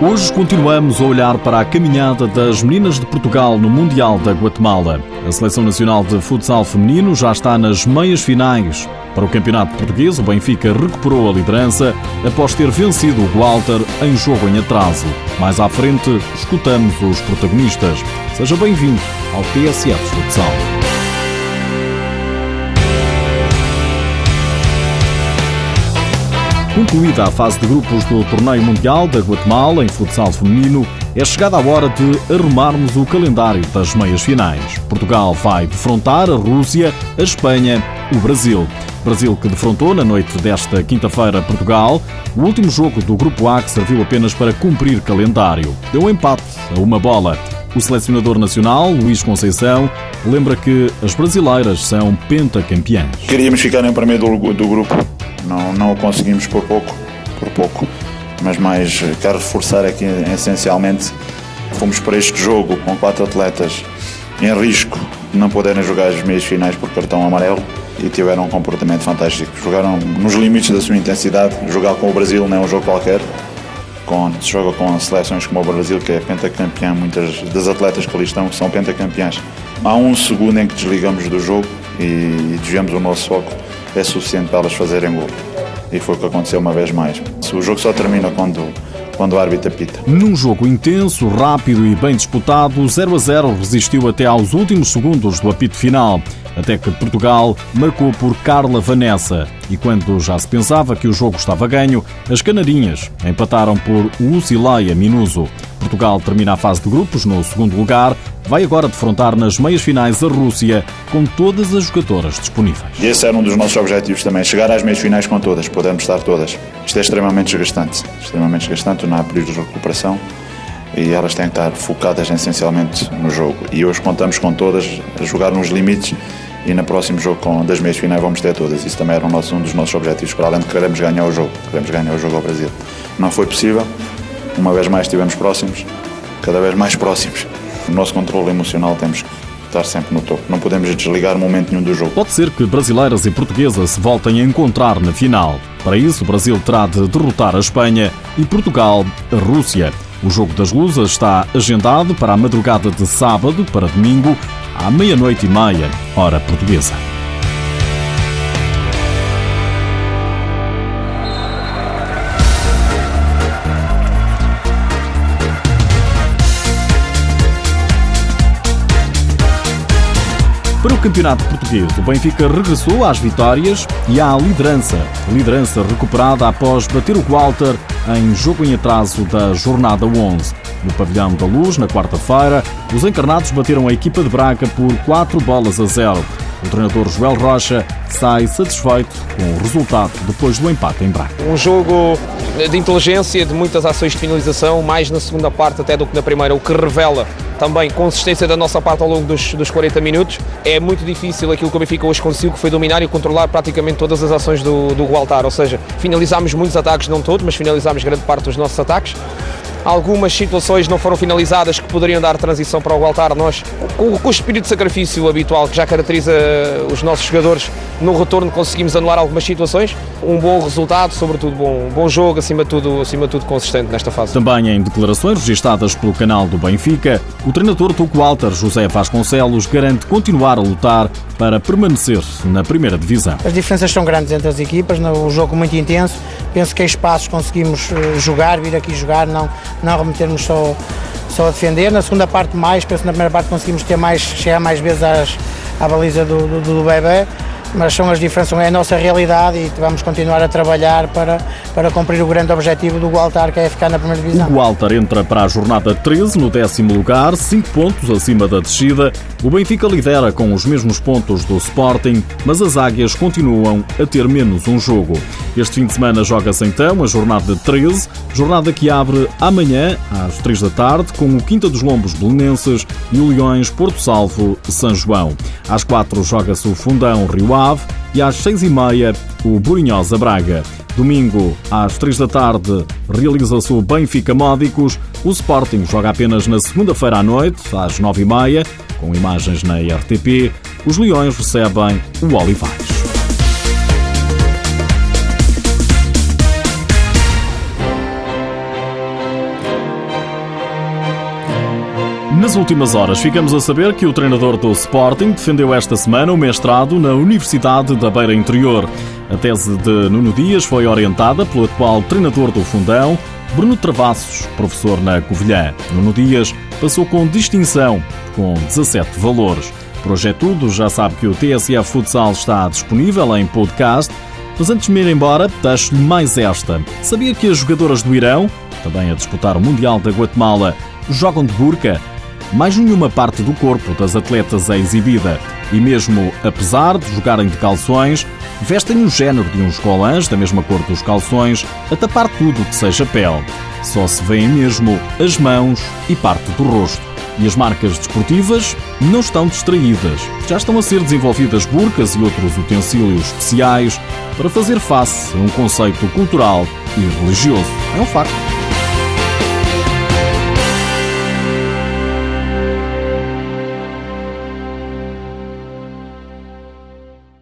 Hoje continuamos a olhar para a caminhada das meninas de Portugal no Mundial da Guatemala. A Seleção Nacional de Futsal Feminino já está nas meias finais. Para o Campeonato Português, o Benfica recuperou a liderança após ter vencido o Walter em jogo em atraso. Mais à frente, escutamos os protagonistas. Seja bem-vindo ao TSF Futsal. Concluída a fase de grupos do Torneio Mundial da Guatemala em futsal feminino, é chegada a hora de arrumarmos o calendário das meias finais. Portugal vai defrontar a Rússia, a Espanha, o Brasil. Brasil que defrontou na noite desta quinta-feira Portugal. O último jogo do Grupo A que serviu apenas para cumprir calendário. Deu empate a uma bola. O selecionador nacional, Luís Conceição, lembra que as brasileiras são pentacampeãs. Queríamos ficar em primeiro do, do grupo não, não o conseguimos por pouco, por pouco. Mas mais quero reforçar aqui essencialmente fomos para este jogo com quatro atletas em risco de não poderem jogar as meias finais por cartão amarelo e tiveram um comportamento fantástico. Jogaram nos limites da sua intensidade. Jogar com o Brasil não é um jogo qualquer. Com, se joga com seleções como o Brasil, que é pentacampeão, muitas das atletas que ali estão são pentacampeãs. Há um segundo em que desligamos do jogo e, e desviamos o nosso foco é suficiente para elas fazerem gol. E foi o que aconteceu uma vez mais. O jogo só termina quando, quando o árbitro apita. Num jogo intenso, rápido e bem disputado, 0 a 0 resistiu até aos últimos segundos do apito final, até que Portugal marcou por Carla Vanessa. E quando já se pensava que o jogo estava ganho, as canarinhas empataram por Usileia Minuso. Portugal termina a fase de grupos no segundo lugar, vai agora defrontar nas meias finais a Rússia com todas as jogadoras disponíveis. Esse era um dos nossos objetivos também, chegar às meias finais com todas, podemos estar todas. Isto é extremamente desgastante, extremamente desgastante, não há períodos de recuperação e elas têm que estar focadas essencialmente no jogo. E hoje contamos com todas a jogar nos limites e no próximo jogo com, das meias finais vamos ter todas. Isso também era um, nosso, um dos nossos objetivos, para além de queremos ganhar o jogo, queremos ganhar o jogo ao Brasil. Não foi possível, uma vez mais estivemos próximos, cada vez mais próximos. O nosso controle emocional temos que estar sempre no topo. Não podemos desligar momento nenhum do jogo. Pode ser que brasileiras e portuguesas se voltem a encontrar na final. Para isso, o Brasil terá de derrotar a Espanha e Portugal a Rússia. O jogo das luzes está agendado para a madrugada de sábado para domingo, à meia-noite e meia, hora portuguesa. Campeonato Português, o Benfica regressou às vitórias e à liderança. Liderança recuperada após bater o Walter em jogo em atraso da jornada 11. No Pavilhão da Luz, na quarta-feira, os encarnados bateram a equipa de Braga por 4 bolas a 0. O treinador Joel Rocha sai satisfeito com o resultado depois do empate em Braga. Um jogo de inteligência, de muitas ações de finalização, mais na segunda parte até do que na primeira, o que revela também consistência da nossa parte ao longo dos, dos 40 minutos. É muito difícil aquilo que o Benfica hoje conseguiu, que foi dominar e controlar praticamente todas as ações do, do Gualtar, ou seja, finalizámos muitos ataques, não todos, mas finalizámos grande parte dos nossos ataques. Algumas situações não foram finalizadas que poderiam dar transição para o Gualtar. Nós, com, com o espírito de sacrifício habitual que já caracteriza os nossos jogadores, no retorno conseguimos anular algumas situações. Um bom resultado, sobretudo bom, bom jogo, acima de, tudo, acima de tudo consistente nesta fase. Também em declarações registadas pelo canal do Benfica, o treinador Tuco Walter, José Vasconcelos, garante continuar a lutar para permanecer na primeira divisão. As diferenças são grandes entre as equipas, no jogo muito intenso. Penso que em espaços conseguimos eh, jogar, vir aqui jogar, não, não remetermos só, só a defender. Na segunda parte mais, penso que na primeira parte conseguimos ter mais, chegar mais vezes às, à baliza do, do, do bebê mas são as diferenças, é a nossa realidade e vamos continuar a trabalhar para, para cumprir o grande objetivo do Gualtar, que é ficar na primeira divisão. O Gualtar entra para a jornada 13 no décimo lugar, 5 pontos acima da descida. O Benfica lidera com os mesmos pontos do Sporting, mas as águias continuam a ter menos um jogo. Este fim de semana joga-se então a jornada 13, jornada que abre amanhã às 3 da tarde com o Quinta dos Lombos Belenenses e o Leões Porto Salvo São João. Às 4 joga-se o Fundão Rio Ave e às seis e meia o Burinhosa Braga. Domingo, às três da tarde, realiza-se o Benfica Módicos. O Sporting joga apenas na segunda-feira à noite, às nove e meia, com imagens na RTP. Os Leões recebem o Olivais. Nas últimas horas, ficamos a saber que o treinador do Sporting defendeu esta semana o mestrado na Universidade da Beira Interior. A tese de Nuno Dias foi orientada pelo atual treinador do Fundão, Bruno Travassos, professor na Covilhã. Nuno Dias passou com distinção, com 17 valores. Por hoje tudo, já sabe que o TSF Futsal está disponível em podcast, mas antes de me ir embora, deixo-lhe mais esta. Sabia que as jogadoras do Irão, também a disputar o Mundial da Guatemala, jogam de burca? Mais nenhuma parte do corpo das atletas é exibida e mesmo apesar de jogarem de calções, vestem o género de uns colãs da mesma cor dos calções a tapar tudo que seja pele. Só se vêem mesmo as mãos e parte do rosto. E as marcas desportivas não estão distraídas. Já estão a ser desenvolvidas burcas e outros utensílios especiais para fazer face a um conceito cultural e religioso. É um facto.